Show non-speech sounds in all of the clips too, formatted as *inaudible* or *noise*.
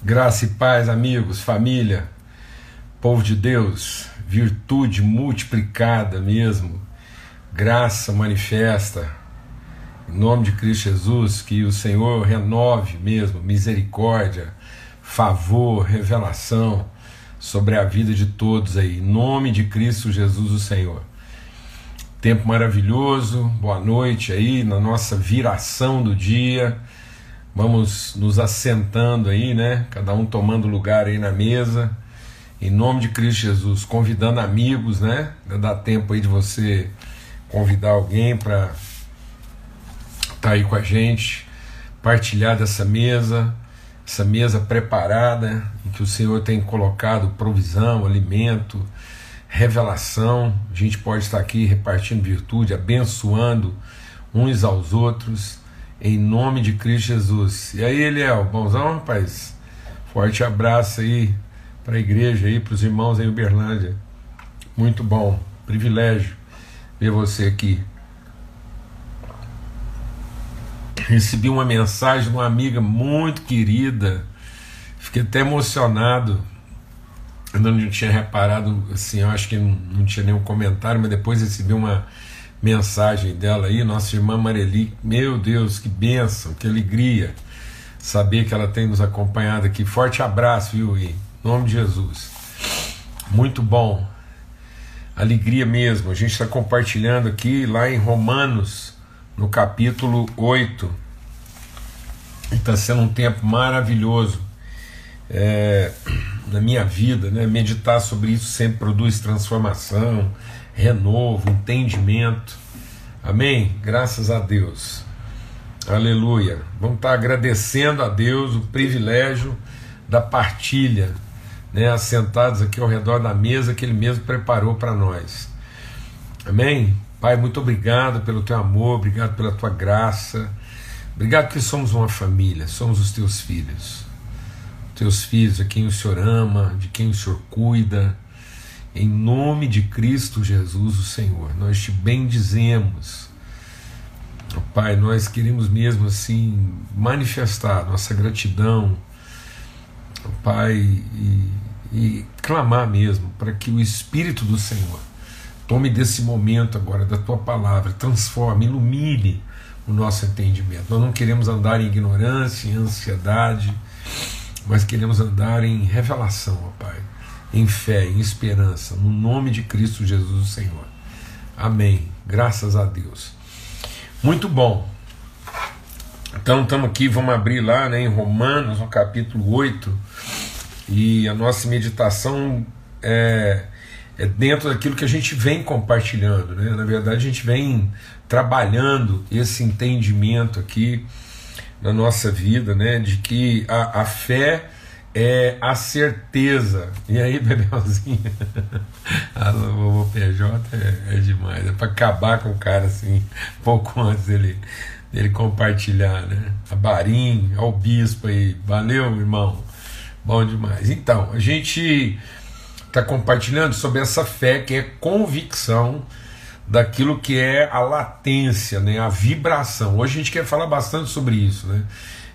Graça e paz, amigos, família, povo de Deus, virtude multiplicada mesmo, graça manifesta, em nome de Cristo Jesus, que o Senhor renove mesmo misericórdia, favor, revelação sobre a vida de todos aí, em nome de Cristo Jesus, o Senhor. Tempo maravilhoso, boa noite aí na nossa viração do dia Vamos nos assentando aí, né? Cada um tomando lugar aí na mesa. Em nome de Cristo Jesus, convidando amigos, né? Dá tempo aí de você convidar alguém para estar tá aí com a gente, partilhar dessa mesa, essa mesa preparada em que o Senhor tem colocado provisão, alimento, revelação. A gente pode estar aqui repartindo virtude, abençoando uns aos outros em nome de Cristo Jesus. E aí, Eliel, bonzão, rapaz? Forte abraço aí para a igreja aí, para os irmãos em Uberlândia. Muito bom, privilégio ver você aqui. Recebi uma mensagem de uma amiga muito querida, fiquei até emocionado. Eu não tinha reparado, assim, eu acho que não, não tinha nenhum comentário, mas depois recebi uma mensagem dela aí, nossa irmã Mareli. Meu Deus, que bênção, que alegria saber que ela tem nos acompanhado aqui. Forte abraço, viu, em nome de Jesus. Muito bom, alegria mesmo. A gente está compartilhando aqui lá em Romanos, no capítulo 8. Está sendo um tempo maravilhoso é, na minha vida, né? Meditar sobre isso sempre produz transformação renovo, entendimento. Amém? Graças a Deus. Aleluia. Vamos estar agradecendo a Deus o privilégio da partilha, né, assentados aqui ao redor da mesa que Ele mesmo preparou para nós. Amém? Pai, muito obrigado pelo teu amor, obrigado pela tua graça. Obrigado que somos uma família, somos os teus filhos. Teus filhos a quem o Senhor ama, de quem o Senhor cuida em nome de Cristo Jesus, o Senhor, nós te bendizemos. Pai, nós queremos mesmo assim manifestar nossa gratidão, Pai, e, e clamar mesmo para que o Espírito do Senhor tome desse momento agora da tua palavra, transforme, ilumine o nosso entendimento. Nós não queremos andar em ignorância, em ansiedade, mas queremos andar em revelação, ó Pai em fé, em esperança, no nome de Cristo Jesus, o Senhor. Amém. Graças a Deus. Muito bom. Então estamos aqui, vamos abrir lá né, em Romanos, no capítulo 8, e a nossa meditação é, é dentro daquilo que a gente vem compartilhando. Né? Na verdade, a gente vem trabalhando esse entendimento aqui na nossa vida, né, de que a, a fé é a certeza. E aí, *laughs* Bebelzinho? a vovô PJ é, é demais. É para acabar com o cara assim, pouco antes dele, dele compartilhar, né? A Barim, ao bispo aí. Valeu, irmão. Bom demais. Então, a gente está compartilhando sobre essa fé que é convicção daquilo que é a latência, né? a vibração. Hoje a gente quer falar bastante sobre isso, né?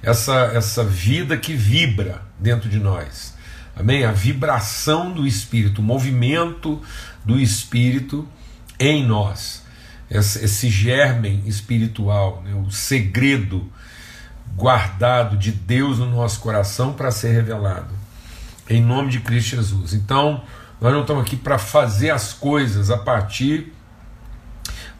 essa, essa vida que vibra dentro de nós. Amém? A vibração do Espírito, o movimento do Espírito em nós. Esse, esse germen espiritual, né? o segredo guardado de Deus no nosso coração para ser revelado. Em nome de Cristo Jesus. Então, nós não estamos aqui para fazer as coisas a partir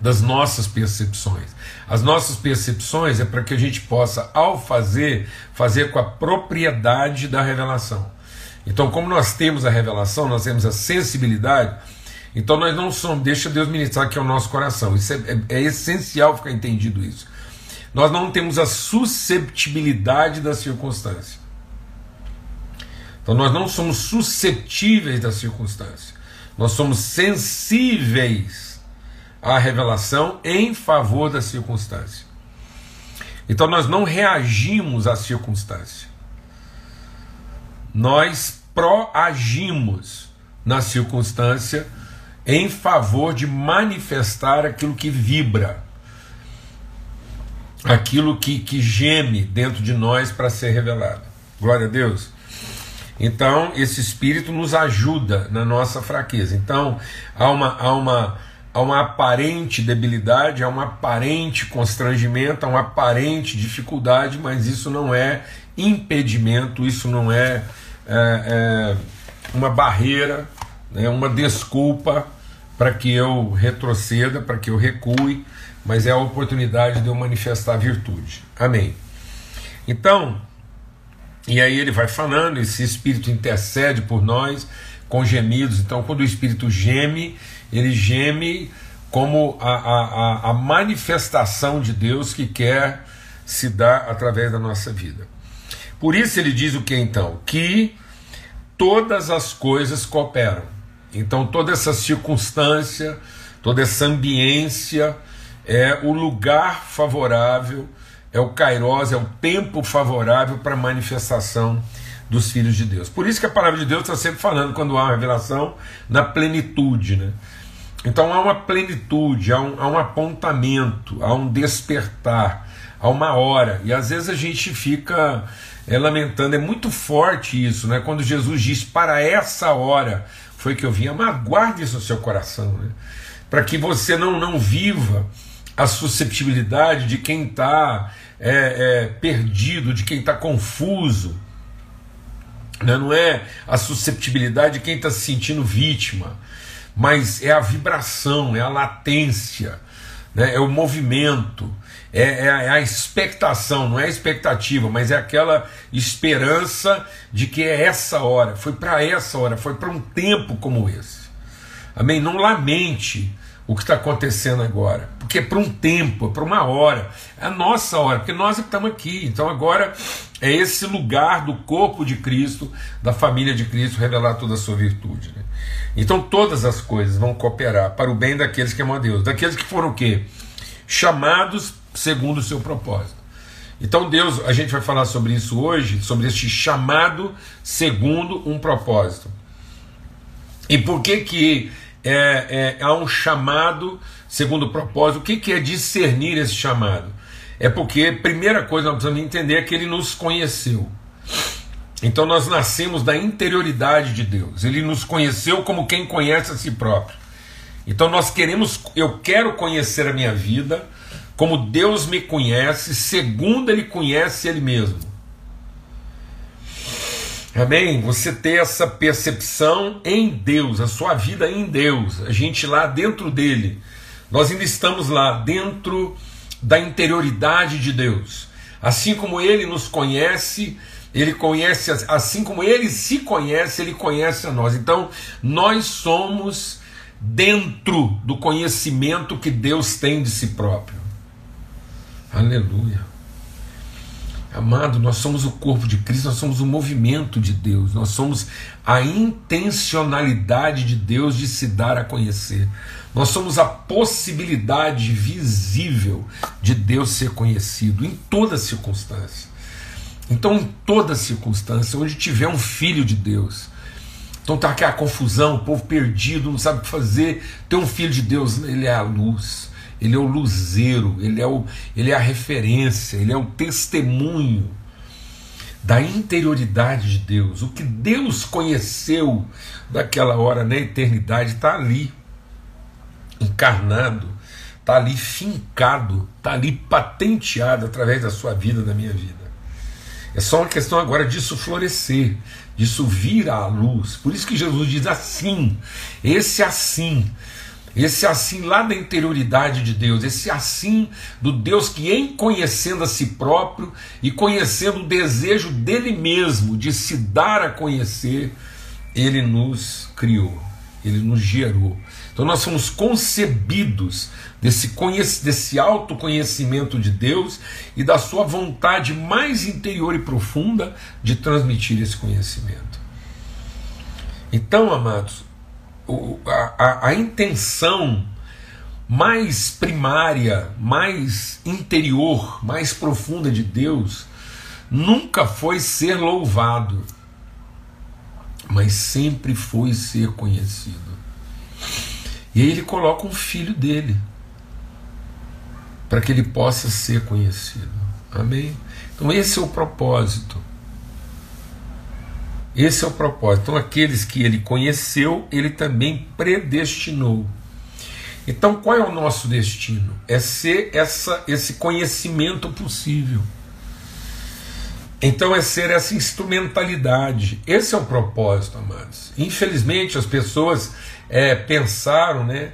das nossas percepções. As nossas percepções é para que a gente possa, ao fazer, fazer com a propriedade da revelação. Então, como nós temos a revelação, nós temos a sensibilidade, então nós não somos, deixa Deus ministrar aqui ao nosso coração. Isso é, é, é essencial ficar entendido isso. Nós não temos a susceptibilidade da circunstância. Então nós não somos susceptíveis da circunstância. Nós somos sensíveis a revelação em favor da circunstância. Então nós não reagimos à circunstância. Nós proagimos na circunstância em favor de manifestar aquilo que vibra, aquilo que, que geme dentro de nós para ser revelado. Glória a Deus. Então, esse Espírito nos ajuda na nossa fraqueza. Então, há uma, há uma, há uma aparente debilidade, há um aparente constrangimento, há uma aparente dificuldade, mas isso não é impedimento, isso não é, é, é uma barreira, é uma desculpa para que eu retroceda, para que eu recue, mas é a oportunidade de eu manifestar a virtude. Amém. Então, e aí ele vai falando, esse Espírito intercede por nós com gemidos. Então, quando o Espírito geme, ele geme como a, a, a manifestação de Deus que quer se dar através da nossa vida. Por isso ele diz o que então? Que todas as coisas cooperam. Então, toda essa circunstância, toda essa ambiência é o lugar favorável é o Kairos, é o tempo favorável para a manifestação dos filhos de Deus. Por isso que a palavra de Deus está sempre falando, quando há uma revelação, na plenitude. Né? Então há uma plenitude, há um, há um apontamento, há um despertar, há uma hora. E às vezes a gente fica é, lamentando, é muito forte isso, né? quando Jesus diz para essa hora foi que eu vim, mas guarde isso no seu coração, né? para que você não, não viva a susceptibilidade de quem está é, é, perdido, de quem está confuso. Né? Não é a susceptibilidade de quem está se sentindo vítima, mas é a vibração, é a latência, né? é o movimento, é, é, a, é a expectação, não é a expectativa, mas é aquela esperança de que é essa hora, foi para essa hora, foi para um tempo como esse. Amém? Não lamente o que está acontecendo agora, porque é para um tempo, é para uma hora, é a nossa hora, porque nós estamos aqui. Então agora é esse lugar do corpo de Cristo, da família de Cristo, revelar toda a sua virtude. Né? Então todas as coisas vão cooperar para o bem daqueles que amam a Deus, daqueles que foram o quê? Chamados segundo o seu propósito. Então Deus, a gente vai falar sobre isso hoje, sobre este chamado segundo um propósito. E por que que é, é, há um chamado segundo o propósito. O que, que é discernir esse chamado? É porque, primeira coisa, nós precisamos entender é que ele nos conheceu. Então nós nascemos da interioridade de Deus. Ele nos conheceu como quem conhece a si próprio. Então nós queremos, eu quero conhecer a minha vida como Deus me conhece, segundo ele conhece ele mesmo. Amém? Você ter essa percepção em Deus, a sua vida em Deus, a gente lá dentro dele. Nós ainda estamos lá dentro da interioridade de Deus. Assim como ele nos conhece, ele conhece, assim como ele se conhece, ele conhece a nós. Então, nós somos dentro do conhecimento que Deus tem de si próprio. Aleluia. Amado, nós somos o corpo de Cristo, nós somos o movimento de Deus, nós somos a intencionalidade de Deus de se dar a conhecer. Nós somos a possibilidade visível de Deus ser conhecido em toda circunstância. Então, em toda circunstância, onde tiver um filho de Deus, então tá aquela confusão, o povo perdido, não sabe o que fazer. Tem um filho de Deus, ele é a luz ele é o luzeiro, ele é, o, ele é a referência, ele é o testemunho da interioridade de Deus. O que Deus conheceu daquela hora na eternidade está ali, encarnado, está ali fincado, está ali patenteado através da sua vida, da minha vida. É só uma questão agora disso florescer, disso vir à luz. Por isso que Jesus diz assim: esse assim esse assim lá da interioridade de Deus, esse assim do Deus que, em conhecendo a si próprio e conhecendo o desejo dele mesmo de se dar a conhecer, ele nos criou, ele nos gerou. Então nós somos concebidos desse, desse autoconhecimento de Deus e da sua vontade mais interior e profunda de transmitir esse conhecimento. Então, amados, a, a, a intenção mais primária, mais interior, mais profunda de Deus nunca foi ser louvado, mas sempre foi ser conhecido. E aí ele coloca um filho dele para que ele possa ser conhecido. Amém? Então esse é o propósito. Esse é o propósito. Então, aqueles que ele conheceu, ele também predestinou. Então, qual é o nosso destino? É ser essa, esse conhecimento possível. Então, é ser essa instrumentalidade. Esse é o propósito, amados. Infelizmente, as pessoas é, pensaram né,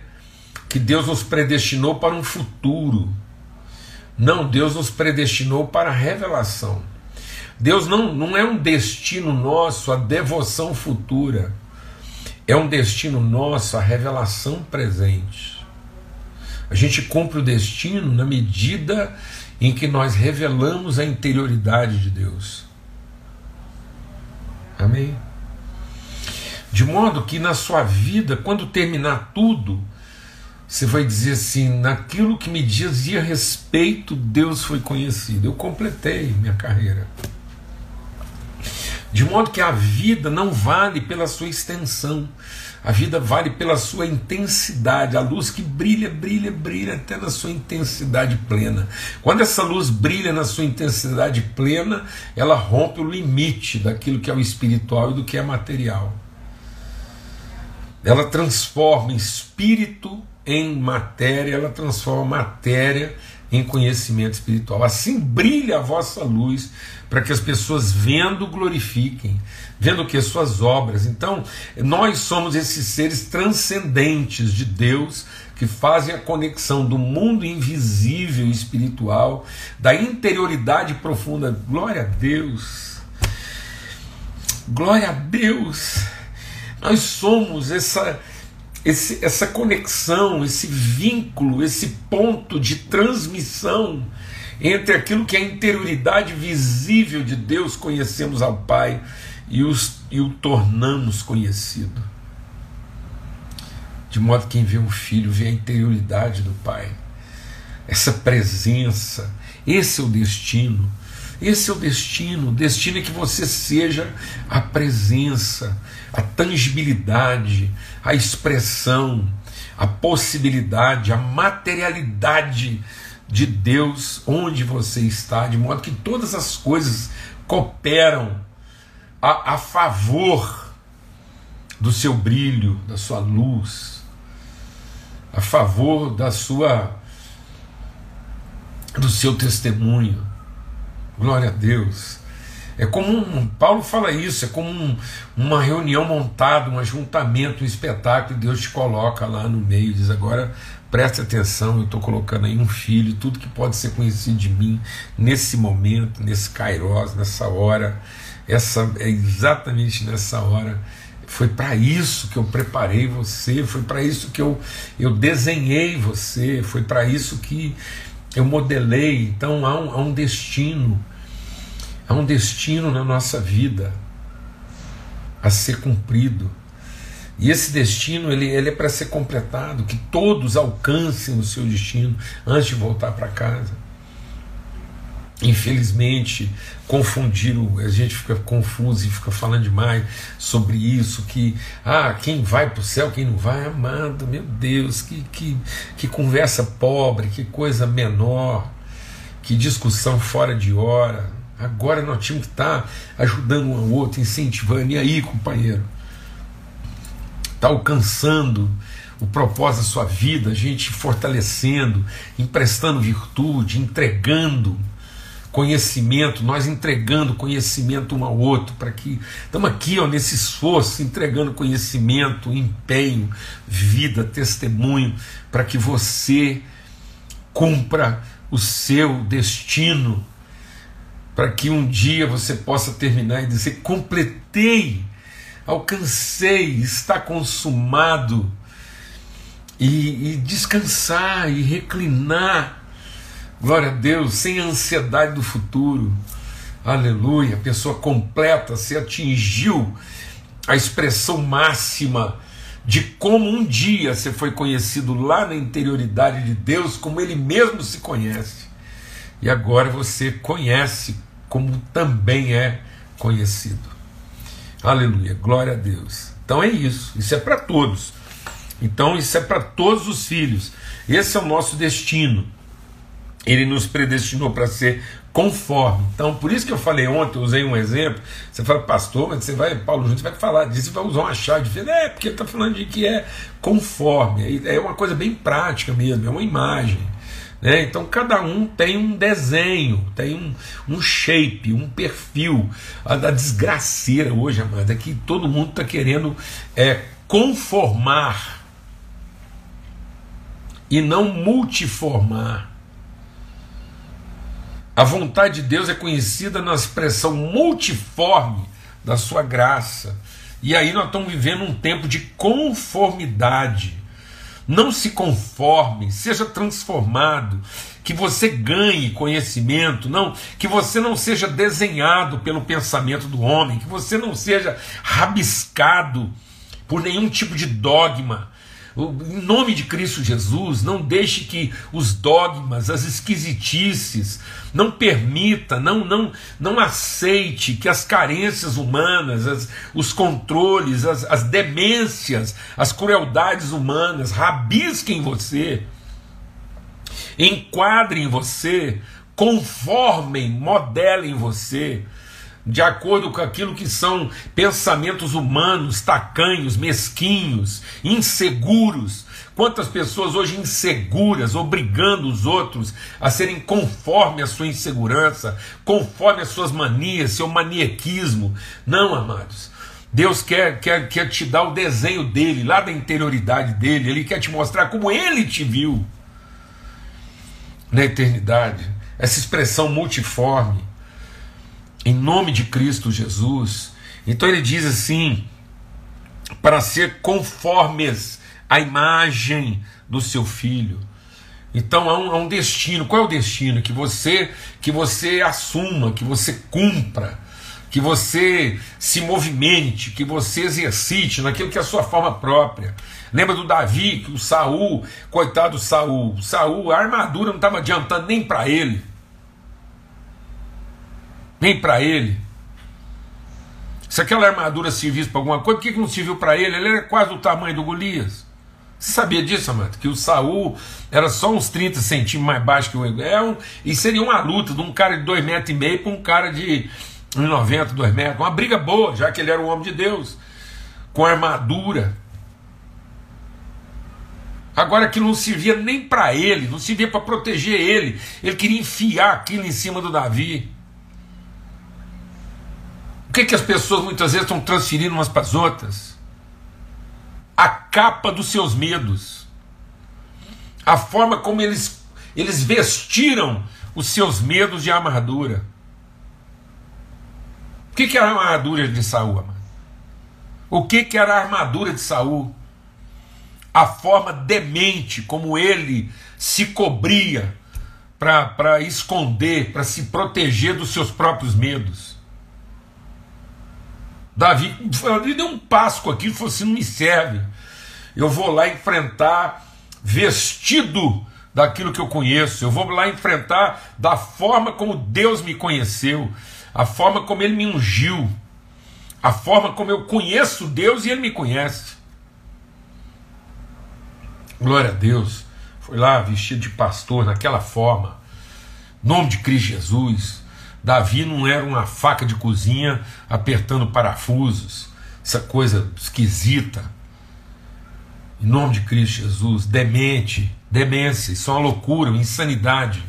que Deus nos predestinou para um futuro. Não, Deus nos predestinou para a revelação. Deus não, não é um destino nosso a devoção futura, é um destino nosso a revelação presente. A gente cumpre o destino na medida em que nós revelamos a interioridade de Deus. Amém? De modo que na sua vida, quando terminar tudo, você vai dizer assim: naquilo que me dizia respeito, Deus foi conhecido. Eu completei minha carreira. De modo que a vida não vale pela sua extensão, a vida vale pela sua intensidade. A luz que brilha, brilha, brilha até na sua intensidade plena. Quando essa luz brilha na sua intensidade plena, ela rompe o limite daquilo que é o espiritual e do que é material. Ela transforma espírito em matéria, ela transforma matéria em conhecimento espiritual. Assim brilha a vossa luz, para que as pessoas vendo glorifiquem, vendo que suas obras. Então, nós somos esses seres transcendentes de Deus que fazem a conexão do mundo invisível espiritual, da interioridade profunda. Glória a Deus. Glória a Deus. Nós somos essa esse, essa conexão, esse vínculo, esse ponto de transmissão entre aquilo que é a interioridade visível de Deus, conhecemos ao Pai e, os, e o tornamos conhecido. De modo que quem vê o Filho vê a interioridade do Pai, essa presença, esse é o destino. Esse é o destino. O destino é que você seja a presença, a tangibilidade, a expressão, a possibilidade, a materialidade de Deus onde você está, de modo que todas as coisas cooperam a, a favor do seu brilho, da sua luz, a favor da sua do seu testemunho. Glória a Deus. É como um, Paulo fala isso, é como um, uma reunião montada, um ajuntamento, um espetáculo, e Deus te coloca lá no meio, diz agora preste atenção, eu estou colocando aí um filho, tudo que pode ser conhecido de mim nesse momento, nesse kairos, nessa hora, essa é exatamente nessa hora. Foi para isso que eu preparei você, foi para isso que eu, eu desenhei você, foi para isso que eu modelei. Então há um, há um destino Há um destino na nossa vida a ser cumprido. E esse destino ele, ele é para ser completado, que todos alcancem o seu destino antes de voltar para casa. Infelizmente, confundiram, a gente fica confuso e fica falando demais sobre isso, que ah, quem vai para o céu, quem não vai, amado, meu Deus, que, que, que conversa pobre, que coisa menor, que discussão fora de hora. Agora nós tínhamos que estar tá ajudando um ao outro, incentivando. E aí, companheiro? Está alcançando o propósito da sua vida, a gente fortalecendo, emprestando virtude, entregando conhecimento, nós entregando conhecimento um ao outro, para que estamos aqui ó, nesse esforço, entregando conhecimento, empenho, vida, testemunho, para que você cumpra o seu destino para que um dia você possa terminar e dizer: completei, alcancei, está consumado, e, e descansar e reclinar, glória a Deus, sem ansiedade do futuro, aleluia. A pessoa completa, se atingiu a expressão máxima de como um dia você foi conhecido lá na interioridade de Deus, como Ele mesmo se conhece. E agora você conhece como também é conhecido. Aleluia, glória a Deus. Então é isso, isso é para todos. Então isso é para todos os filhos. Esse é o nosso destino. Ele nos predestinou para ser conforme. Então, por isso que eu falei ontem, eu usei um exemplo. Você fala, pastor, mas você vai, Paulo Júnior, vai falar disso, vai usar uma chave de É, porque ele está falando de que é conforme. É uma coisa bem prática mesmo, é uma imagem. Né? Então, cada um tem um desenho, tem um, um shape, um perfil. A da desgraceira hoje, amada, é que todo mundo está querendo é, conformar e não multiformar. A vontade de Deus é conhecida na expressão multiforme da sua graça. E aí nós estamos vivendo um tempo de conformidade. Não se conforme, seja transformado, que você ganhe conhecimento, não, que você não seja desenhado pelo pensamento do homem, que você não seja rabiscado por nenhum tipo de dogma, em nome de Cristo Jesus, não deixe que os dogmas, as esquisitices, não permita, não não não aceite que as carências humanas, as, os controles, as, as demências, as crueldades humanas rabisquem você, enquadrem você, conformem, modelem você de acordo com aquilo que são pensamentos humanos, tacanhos, mesquinhos, inseguros. Quantas pessoas hoje inseguras, obrigando os outros a serem conforme a sua insegurança, conforme as suas manias, seu maniequismo. Não, amados. Deus quer, quer, quer te dar o desenho dele, lá da interioridade dele. Ele quer te mostrar como ele te viu na eternidade. Essa expressão multiforme em nome de Cristo Jesus. Então ele diz assim: para ser conformes à imagem do seu filho. Então há um, há um, destino. Qual é o destino? Que você que você assuma, que você cumpra, que você se movimente, que você exercite naquilo que é a sua forma própria. Lembra do Davi, que o Saul, coitado do Saul, Saul, a armadura não estava adiantando nem para ele nem para ele. Se aquela armadura servisse para alguma coisa, por que, que não serviu para ele? Ele era quase do tamanho do Golias. Você sabia disso, Amanda? Que o Saul era só uns 30 centímetros mais baixo que o Egel, e seria uma luta de um cara de 2,5 metros e meio para um cara de 1,90, 2 metros. Uma briga boa, já que ele era um homem de Deus, com armadura. Agora aquilo não servia nem para ele, não servia para proteger ele. Ele queria enfiar aquilo em cima do Davi. O que, que as pessoas muitas vezes estão transferindo umas para as outras? A capa dos seus medos, a forma como eles, eles vestiram os seus medos de armadura. O que, que era a armadura de Saul, amado? O que, que era a armadura de Saul? A forma demente como ele se cobria para esconder, para se proteger dos seus próprios medos. Davi, Davi deu um pasco aqui e falou assim: não me serve. Eu vou lá enfrentar vestido daquilo que eu conheço. Eu vou lá enfrentar da forma como Deus me conheceu, a forma como Ele me ungiu, a forma como eu conheço Deus e Ele me conhece. Glória a Deus. Foi lá vestido de pastor, naquela forma. Nome de Cristo Jesus. Davi não era uma faca de cozinha apertando parafusos, essa coisa esquisita. Em nome de Cristo Jesus, demente, demência, isso é uma loucura, uma insanidade.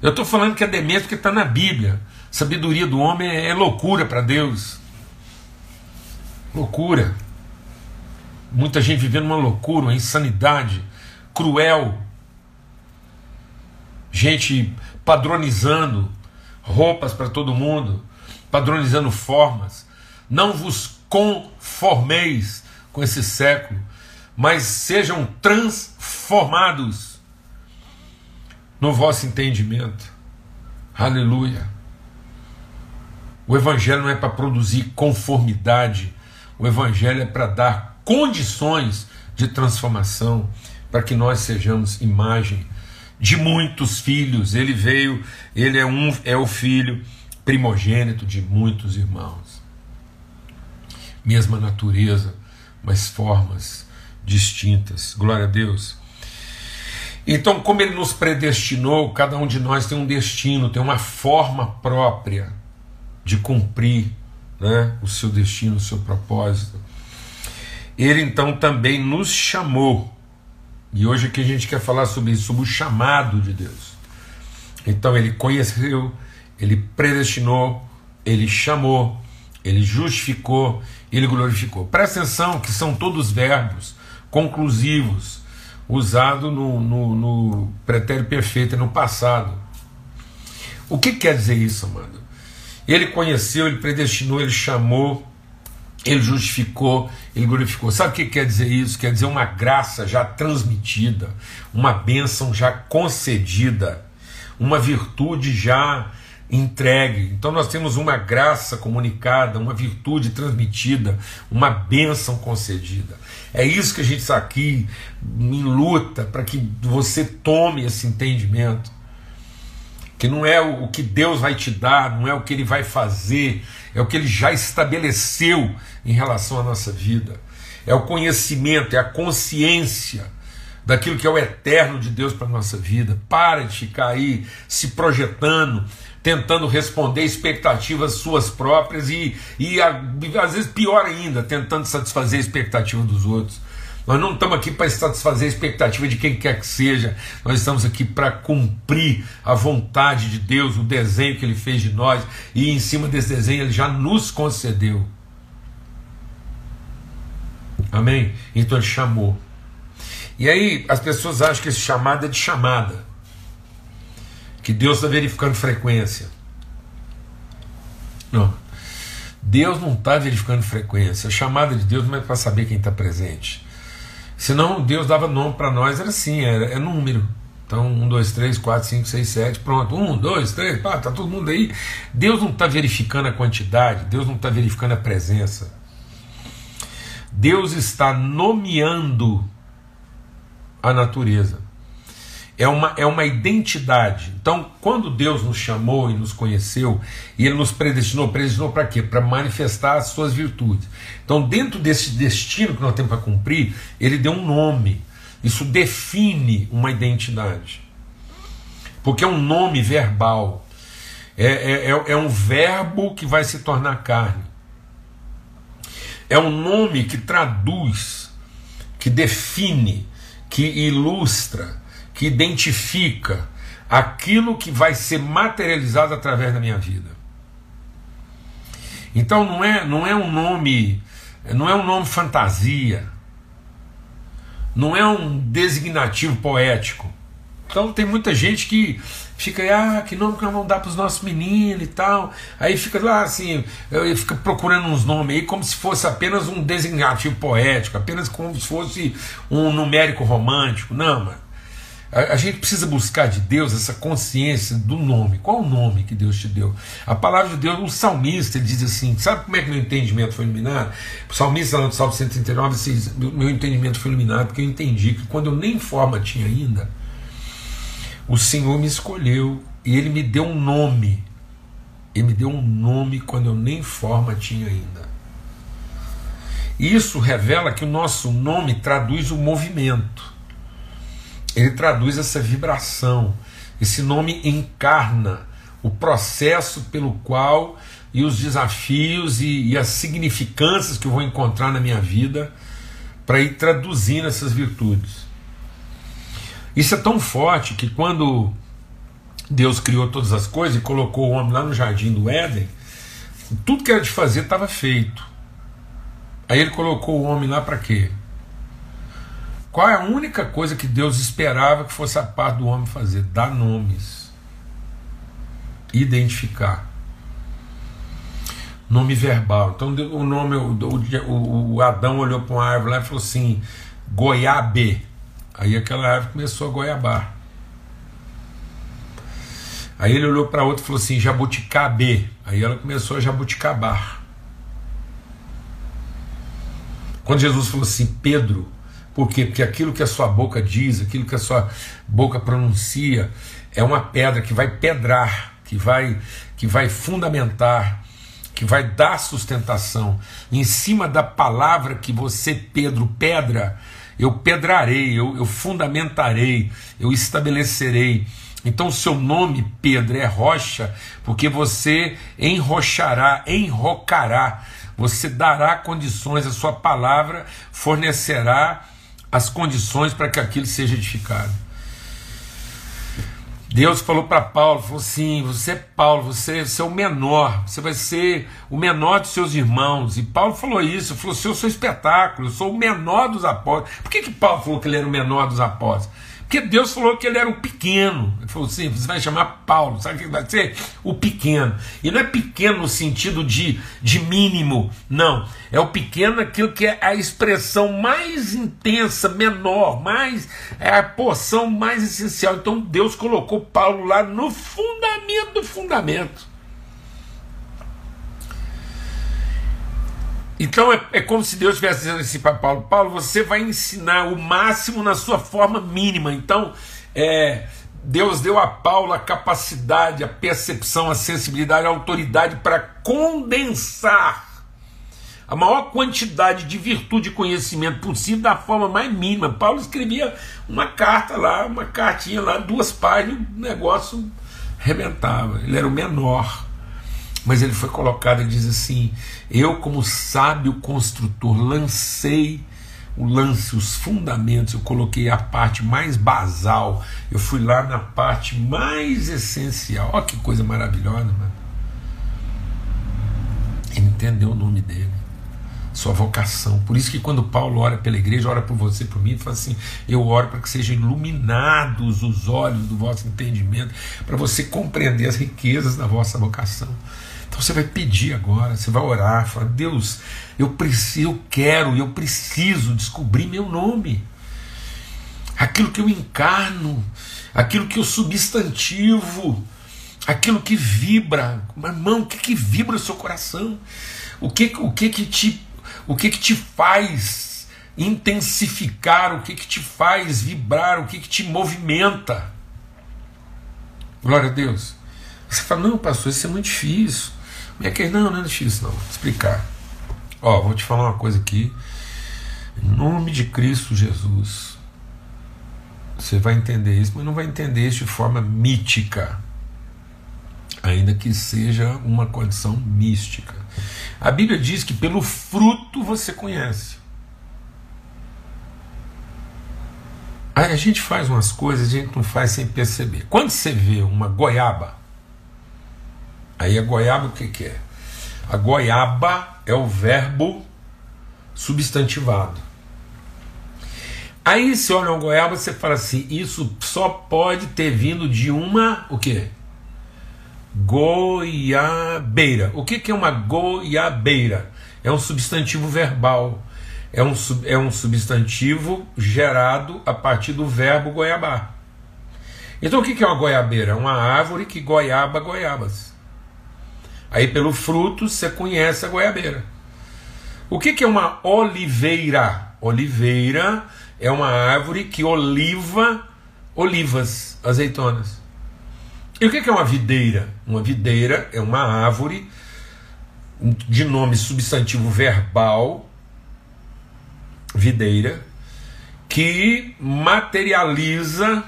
Eu estou falando que é demência porque está na Bíblia. Sabedoria do homem é, é loucura para Deus. Loucura. Muita gente vivendo uma loucura, uma insanidade cruel. Gente padronizando roupas para todo mundo, padronizando formas. Não vos conformeis com esse século, mas sejam transformados no vosso entendimento. Aleluia. O Evangelho não é para produzir conformidade, o Evangelho é para dar condições de transformação, para que nós sejamos imagem de muitos filhos. Ele veio, ele é um é o filho primogênito de muitos irmãos. Mesma natureza, mas formas distintas. Glória a Deus. Então, como ele nos predestinou, cada um de nós tem um destino, tem uma forma própria de cumprir né, o seu destino, o seu propósito. Ele então também nos chamou, e hoje aqui a gente quer falar sobre isso, sobre o chamado de Deus. Então, ele conheceu, ele predestinou, ele chamou, ele justificou, ele glorificou. Presta atenção que são todos verbos conclusivos usado no, no, no pretérito perfeito, no passado. O que quer dizer isso, amado? Ele conheceu, ele predestinou, ele chamou, ele justificou, ele glorificou. Sabe o que quer dizer isso? Quer dizer uma graça já transmitida, uma bênção já concedida, uma virtude já entregue. Então nós temos uma graça comunicada, uma virtude transmitida, uma bênção concedida. É isso que a gente está aqui em luta para que você tome esse entendimento. Que não é o que Deus vai te dar, não é o que Ele vai fazer, é o que Ele já estabeleceu em relação à nossa vida. É o conhecimento, é a consciência daquilo que é o eterno de Deus para a nossa vida. Para de ficar aí se projetando, tentando responder expectativas suas próprias e, e às vezes pior ainda, tentando satisfazer a expectativa dos outros. Nós não estamos aqui para satisfazer a expectativa de quem quer que seja, nós estamos aqui para cumprir a vontade de Deus, o desenho que Ele fez de nós, e em cima desse desenho Ele já nos concedeu. Amém? Então Ele chamou. E aí as pessoas acham que esse chamado é de chamada que Deus está verificando frequência. Não. Deus não está verificando frequência. A chamada de Deus não é para saber quem está presente. Senão Deus dava nome para nós, era assim, era, é número. Então, um, dois, três, quatro, cinco, seis, sete, pronto. Um, dois, três, pá, tá todo mundo aí. Deus não está verificando a quantidade, Deus não está verificando a presença. Deus está nomeando a natureza é uma, é uma identidade. Então, quando Deus nos chamou e nos conheceu, e Ele nos predestinou, predestinou para quê? Para manifestar as suas virtudes. Então, dentro desse destino que nós temos para cumprir, Ele deu um nome. Isso define uma identidade. Porque é um nome verbal. É, é, é, é um verbo que vai se tornar carne. É um nome que traduz, que define, que ilustra que identifica aquilo que vai ser materializado através da minha vida. Então não é, não é um nome, não é um nome fantasia, não é um designativo poético. Então tem muita gente que fica, ah, que nome que nós vamos dar para os nossos meninos e tal. Aí fica lá assim, fica procurando uns nomes aí como se fosse apenas um designativo poético, apenas como se fosse um numérico romântico. Não, mano. A, a, gente precisa buscar de Deus essa consciência do nome. Qual o nome que Deus te deu? A palavra de Deus, o salmista diz assim: sabe como é que meu entendimento foi iluminado? O salmista, lá no Salmo 139, diz: meu entendimento foi iluminado porque eu entendi que quando eu nem forma tinha ainda, o Senhor me escolheu e Ele me deu um nome. Ele me deu um nome quando eu nem forma tinha ainda. Isso revela que o nosso nome traduz o movimento ele traduz essa vibração. Esse nome encarna o processo pelo qual e os desafios e, e as significâncias que eu vou encontrar na minha vida para ir traduzindo essas virtudes. Isso é tão forte que quando Deus criou todas as coisas e colocou o homem lá no jardim do Éden, tudo que era de fazer estava feito. Aí ele colocou o homem lá para quê? Qual é a única coisa que Deus esperava que fosse a parte do homem fazer? Dar nomes. Identificar. Nome verbal. Então o nome, o, o, o Adão olhou para uma árvore lá e falou assim: goiabe. Aí aquela árvore começou a goiabar. Aí ele olhou para outra e falou assim: jabuticabe. Aí ela começou a jabuticabar. Quando Jesus falou assim: Pedro, por quê? Porque aquilo que a sua boca diz, aquilo que a sua boca pronuncia, é uma pedra que vai pedrar, que vai, que vai fundamentar, que vai dar sustentação. Em cima da palavra que você, Pedro, pedra, eu pedrarei, eu, eu fundamentarei, eu estabelecerei. Então, seu nome, Pedro, é rocha, porque você enrochará, enrocará, você dará condições, a sua palavra fornecerá as condições para que aquilo seja edificado. Deus falou para Paulo, falou assim, você é Paulo, você, você é o menor, você vai ser o menor dos seus irmãos. E Paulo falou isso, falou assim, eu sou espetáculo, eu sou o menor dos apóstolos. Por que, que Paulo falou que ele era o menor dos apóstolos? Porque Deus falou que ele era o pequeno. Ele falou assim: você vai chamar Paulo, sabe o que vai ser? O pequeno. E não é pequeno no sentido de, de mínimo, não. É o pequeno aquilo que é a expressão mais intensa, menor, mais é a porção mais essencial. Então Deus colocou Paulo lá no fundamento do fundamento. Então é, é, como se Deus estivesse dizendo assim para Paulo: Paulo, você vai ensinar o máximo na sua forma mínima. Então, é, Deus deu a Paulo a capacidade, a percepção, a sensibilidade, a autoridade para condensar a maior quantidade de virtude e conhecimento possível da forma mais mínima. Paulo escrevia uma carta lá, uma cartinha lá, duas páginas, o negócio arrebentava. Ele era o menor. Mas ele foi colocado e diz assim: Eu, como sábio construtor, lancei o lance, os fundamentos, eu coloquei a parte mais basal, eu fui lá na parte mais essencial. Olha que coisa maravilhosa, mano. Ele entendeu o nome dele, sua vocação. Por isso que quando Paulo ora pela igreja, ora por você, por mim, ele fala assim: eu oro para que sejam iluminados os olhos do vosso entendimento, para você compreender as riquezas da vossa vocação. Então você vai pedir agora, você vai orar, falar, Deus, eu preciso, eu quero, eu preciso descobrir meu nome. Aquilo que eu encarno, aquilo que eu substantivo, aquilo que vibra. Irmão, o que, que vibra o seu coração? O que, o que, que te o que, que te faz intensificar, o que, que te faz vibrar, o que, que te movimenta. Glória a Deus. Você fala, não, pastor, isso é muito difícil. Minha questão não, não é difícil não. Explicar. Ó, vou te falar uma coisa aqui. Em nome de Cristo Jesus. Você vai entender isso, mas não vai entender isso de forma mítica. Ainda que seja uma condição mística. A Bíblia diz que pelo fruto você conhece. Aí a gente faz umas coisas, a gente não faz sem perceber. Quando você vê uma goiaba, Aí a goiaba o que, que é? A goiaba é o verbo substantivado. Aí você olha uma goiaba, você fala assim, isso só pode ter vindo de uma o quê? Goiabeira. O que, que é uma goiabeira? É um substantivo verbal. É um, é um substantivo gerado a partir do verbo goiabar. Então o que, que é uma goiabeira? É uma árvore que goiaba goiabas. Aí pelo fruto você conhece a goiabeira. O que, que é uma oliveira? Oliveira é uma árvore que oliva olivas, azeitonas. E o que, que é uma videira? Uma videira é uma árvore de nome substantivo verbal, videira, que materializa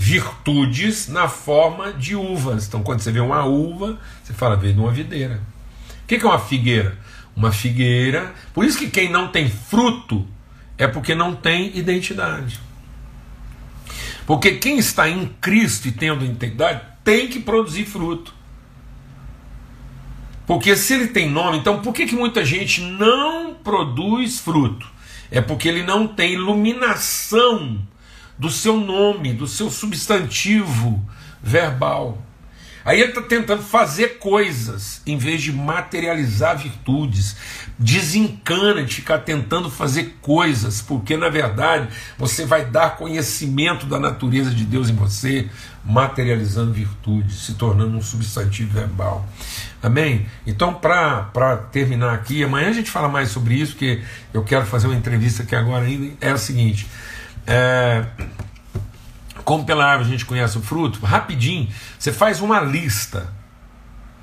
virtudes na forma de uvas. Então, quando você vê uma uva, você fala, veio de uma videira. O que é uma figueira? Uma figueira. Por isso que quem não tem fruto é porque não tem identidade. Porque quem está em Cristo e tendo integridade tem que produzir fruto. Porque se ele tem nome, então por que, que muita gente não produz fruto? É porque ele não tem iluminação do seu nome, do seu substantivo verbal. Aí ele está tentando fazer coisas em vez de materializar virtudes. Desencana de ficar tentando fazer coisas, porque na verdade você vai dar conhecimento da natureza de Deus em você, materializando virtudes, se tornando um substantivo verbal. Amém? Então, para terminar aqui, amanhã a gente fala mais sobre isso, porque eu quero fazer uma entrevista aqui agora ainda. É o seguinte. É, como pela árvore a gente conhece o fruto, rapidinho, você faz uma lista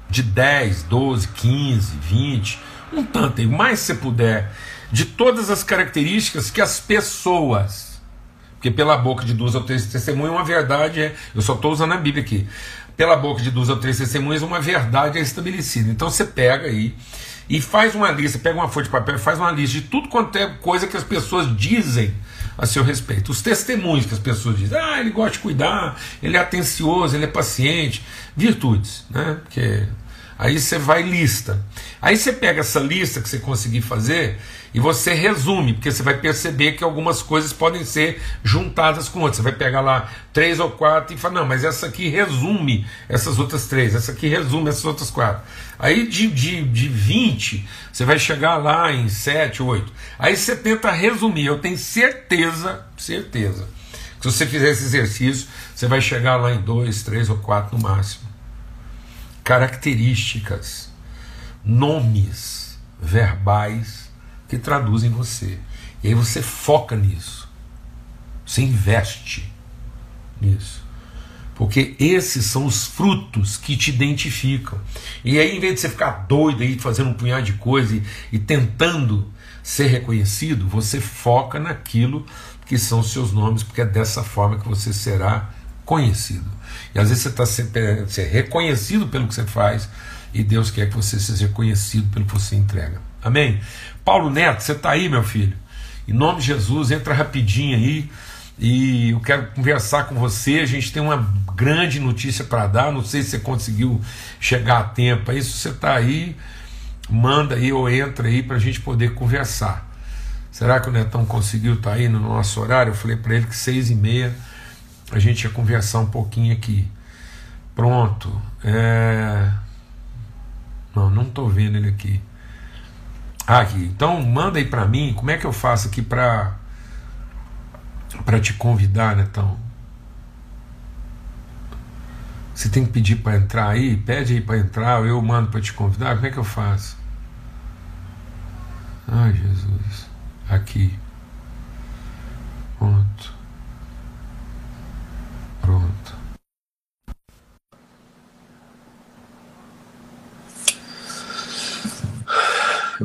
de 10, 12, 15, 20, um tanto, o mais você puder, de todas as características que as pessoas, porque pela boca de duas ou três testemunhas, uma verdade é, eu só estou usando a Bíblia aqui, pela boca de duas ou três testemunhas, uma verdade é estabelecida. Então você pega aí e faz uma lista, pega uma folha de papel e faz uma lista de tudo quanto é coisa que as pessoas dizem a seu respeito. Os testemunhos que as pessoas dizem, ah, ele gosta de cuidar, ele é atencioso, ele é paciente, virtudes, né? Porque aí você vai lista. Aí você pega essa lista que você conseguir fazer e você resume, porque você vai perceber que algumas coisas podem ser juntadas com outras. Você vai pegar lá três ou quatro e falar, não, mas essa aqui resume essas outras três, essa aqui resume essas outras quatro. Aí de, de, de 20, você vai chegar lá em 7, 8. Aí você tenta resumir. Eu tenho certeza, certeza, que se você fizer esse exercício, você vai chegar lá em 2, 3 ou 4 no máximo. Características, nomes verbais que traduzem você. E aí você foca nisso. Você investe nisso. Porque esses são os frutos que te identificam. E aí, em vez de você ficar doido aí fazendo um punhado de coisa e, e tentando ser reconhecido, você foca naquilo que são os seus nomes, porque é dessa forma que você será conhecido. E às vezes você está sendo ser reconhecido pelo que você faz, e Deus quer que você seja reconhecido pelo que você entrega. Amém? Paulo Neto, você está aí, meu filho? Em nome de Jesus, entra rapidinho aí e eu quero conversar com você. A gente tem uma grande notícia para dar. Não sei se você conseguiu chegar a tempo aí. Se você está aí, manda aí ou entra aí para a gente poder conversar. Será que o Netão conseguiu estar tá aí no nosso horário? Eu falei para ele que seis e meia a gente ia conversar um pouquinho aqui. Pronto. É... Não, não estou vendo ele aqui. Ah, aqui. Então manda aí para mim. Como é que eu faço aqui para para te convidar, Netão. Você tem que pedir para entrar aí, pede aí para entrar, eu mando para te convidar, como é que eu faço? Ai, Jesus. Aqui. Pronto. Pronto.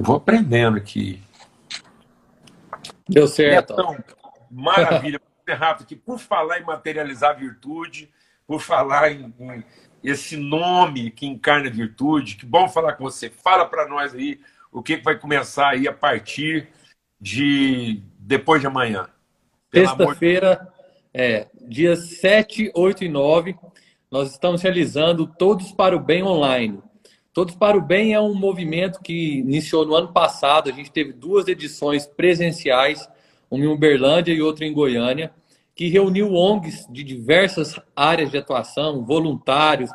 Eu vou aprendendo aqui. Deu certo. Netão, Maravilha. Rápido aqui. Por falar em materializar virtude, por falar em, em esse nome que encarna virtude, que bom falar com você. Fala para nós aí o que vai começar aí a partir de depois de amanhã. Sexta-feira, é, dias 7, 8 e 9, nós estamos realizando Todos para o Bem online. Todos para o Bem é um movimento que iniciou no ano passado. A gente teve duas edições presenciais uma em Uberlândia e outra em Goiânia, que reuniu ONGs de diversas áreas de atuação, voluntários,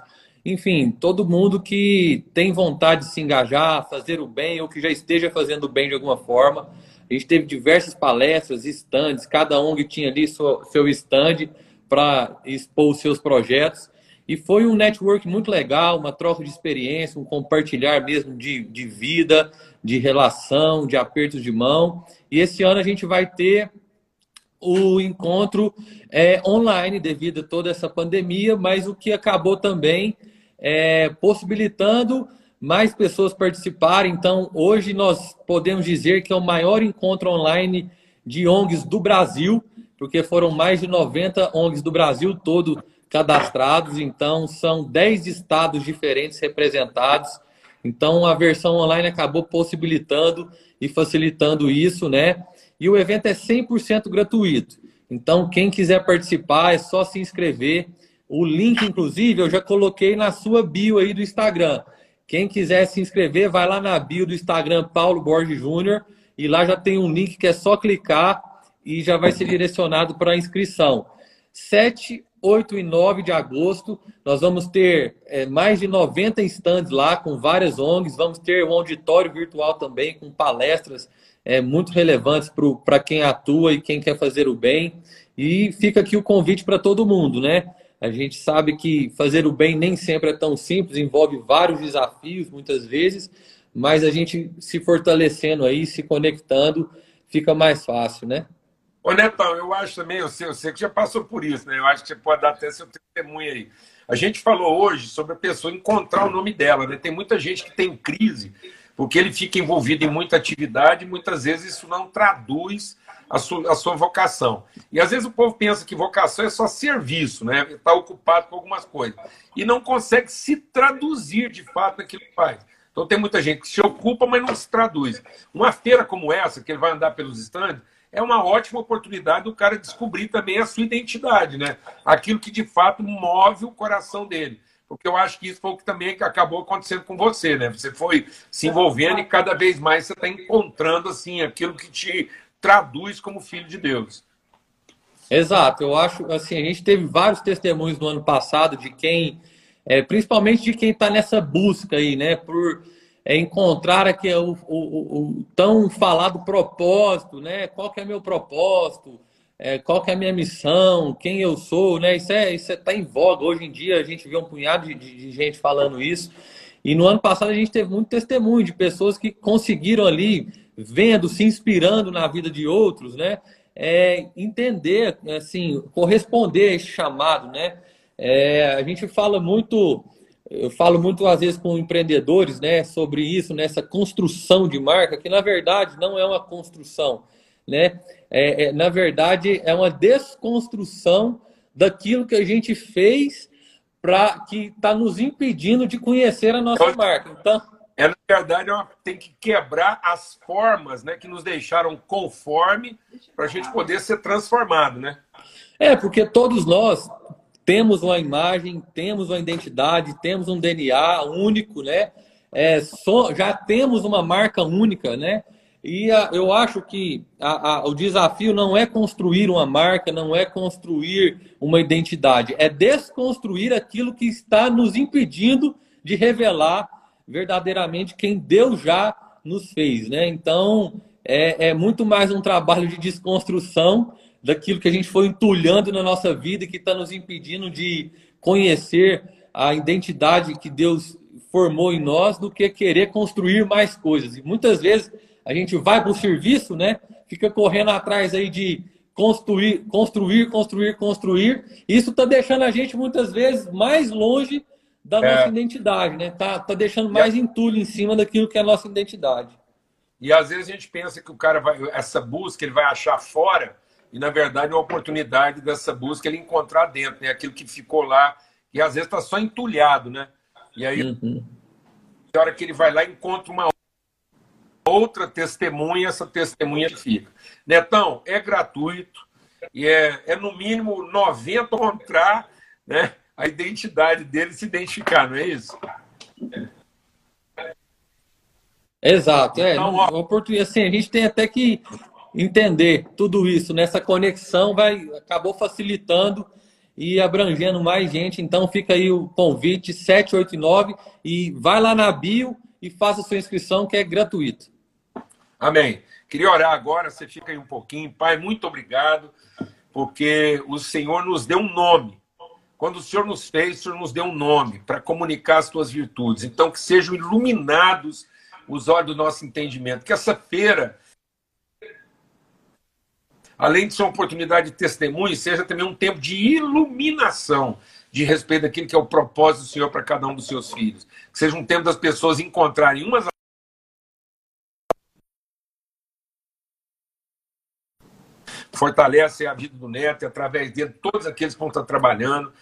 enfim, todo mundo que tem vontade de se engajar, fazer o bem ou que já esteja fazendo o bem de alguma forma. A gente teve diversas palestras, estandes, cada ONG tinha ali seu, seu stand para expor os seus projetos. E foi um network muito legal, uma troca de experiência, um compartilhar mesmo de, de vida, de relação, de apertos de mão. E esse ano a gente vai ter o encontro é, online devido a toda essa pandemia, mas o que acabou também é, possibilitando mais pessoas participarem. Então, hoje nós podemos dizer que é o maior encontro online de ONGs do Brasil, porque foram mais de 90 ONGs do Brasil todo cadastrados, então são 10 estados diferentes representados. Então, a versão online acabou possibilitando e facilitando isso, né? E o evento é 100% gratuito. Então, quem quiser participar, é só se inscrever. O link, inclusive, eu já coloquei na sua bio aí do Instagram. Quem quiser se inscrever, vai lá na bio do Instagram Paulo Borges Júnior e lá já tem um link que é só clicar e já vai ser direcionado para a inscrição. 7 8 e 9 de agosto, nós vamos ter é, mais de 90 stands lá com várias ONGs, vamos ter um auditório virtual também com palestras é, muito relevantes para quem atua e quem quer fazer o bem. E fica aqui o convite para todo mundo, né? A gente sabe que fazer o bem nem sempre é tão simples, envolve vários desafios muitas vezes, mas a gente se fortalecendo aí, se conectando, fica mais fácil, né? Ô Netão, eu acho também, eu sei, eu sei que já passou por isso, né? Eu acho que você pode dar até seu testemunho aí. A gente falou hoje sobre a pessoa encontrar o nome dela, né? Tem muita gente que tem crise porque ele fica envolvido em muita atividade e muitas vezes isso não traduz a sua, a sua vocação. E às vezes o povo pensa que vocação é só serviço, né? Está ocupado com algumas coisas. E não consegue se traduzir de fato naquilo que faz. Então tem muita gente que se ocupa, mas não se traduz. Uma feira como essa, que ele vai andar pelos estandes, é uma ótima oportunidade do cara descobrir também a sua identidade, né? Aquilo que de fato move o coração dele. Porque eu acho que isso foi o que também acabou acontecendo com você, né? Você foi se envolvendo e cada vez mais você está encontrando assim aquilo que te traduz como filho de Deus. Exato, eu acho assim, a gente teve vários testemunhos no ano passado de quem é, principalmente de quem está nessa busca aí, né? Por é, encontrar aqui o, o, o, tão falado propósito, né? Qual que é meu propósito? É, qual que é a minha missão? Quem eu sou, né? Isso é isso está é, em voga hoje em dia. A gente vê um punhado de, de, de gente falando isso. E no ano passado a gente teve muito testemunho de pessoas que conseguiram ali, vendo, se inspirando na vida de outros, né? É, entender, assim, corresponder a esse chamado, né? É, a gente fala muito, eu falo muito às vezes com empreendedores, né, sobre isso, nessa construção de marca, que na verdade não é uma construção, né? É, é, na verdade é uma desconstrução daquilo que a gente fez para que está nos impedindo de conhecer a nossa marca. Então, é, na verdade, é uma, tem que quebrar as formas né, que nos deixaram conforme para a gente poder ser transformado, né? É, porque todos nós temos uma imagem, temos uma identidade, temos um DNA único, né? É, só, já temos uma marca única, né? E a, eu acho que a, a, o desafio não é construir uma marca, não é construir uma identidade, é desconstruir aquilo que está nos impedindo de revelar verdadeiramente quem Deus já nos fez, né? Então é, é muito mais um trabalho de desconstrução daquilo que a gente foi entulhando na nossa vida e que está nos impedindo de conhecer a identidade que Deus formou em nós do que querer construir mais coisas. E muitas vezes a gente vai para o serviço, né? Fica correndo atrás aí de construir, construir, construir, construir. Isso está deixando a gente muitas vezes mais longe da é. nossa identidade, né? Tá, tá deixando mais entulho em cima daquilo que é a nossa identidade. E às vezes a gente pensa que o cara vai, essa busca ele vai achar fora e, na verdade, a oportunidade dessa busca é ele encontrar dentro, né? Aquilo que ficou lá, e às vezes está só entulhado, né? E aí, uhum. na hora que ele vai lá, encontra uma outra testemunha, essa testemunha fica. Netão, é gratuito, e é, é no mínimo 90 encontrar né, a identidade dele se identificar, não é isso? Exato, é. Então, ó, oportunidade, assim, a gente tem até que entender tudo isso, nessa conexão vai acabou facilitando e abrangendo mais gente. Então fica aí o convite 789 e vai lá na bio e faça sua inscrição que é gratuito. Amém. Queria orar agora, você fica aí um pouquinho. Pai, muito obrigado, porque o Senhor nos deu um nome. Quando o Senhor nos fez, o Senhor nos deu um nome para comunicar as suas virtudes. Então, que sejam iluminados os olhos do nosso entendimento. Que essa feira além de ser uma oportunidade de testemunho, seja também um tempo de iluminação de respeito daquilo que é o propósito do Senhor para cada um dos seus filhos. Que seja um tempo das pessoas encontrarem umas fortalece a vida do neto e através dele todos aqueles que vão estar trabalhando,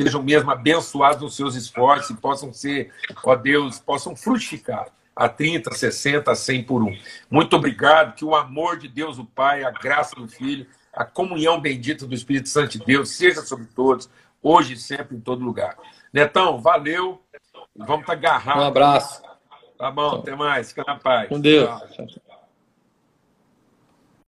sejam mesmo abençoados nos seus esforços e possam ser, ó Deus, possam frutificar a 30, 60, a 100 por um. Muito obrigado, que o amor de Deus, o Pai, a graça do Filho, a comunhão bendita do Espírito Santo de Deus seja sobre todos, hoje e sempre, em todo lugar. Netão, valeu. Vamos estar agarrados. Um abraço. Tá bom, até mais. Fica na paz. Com Deus. Tchau.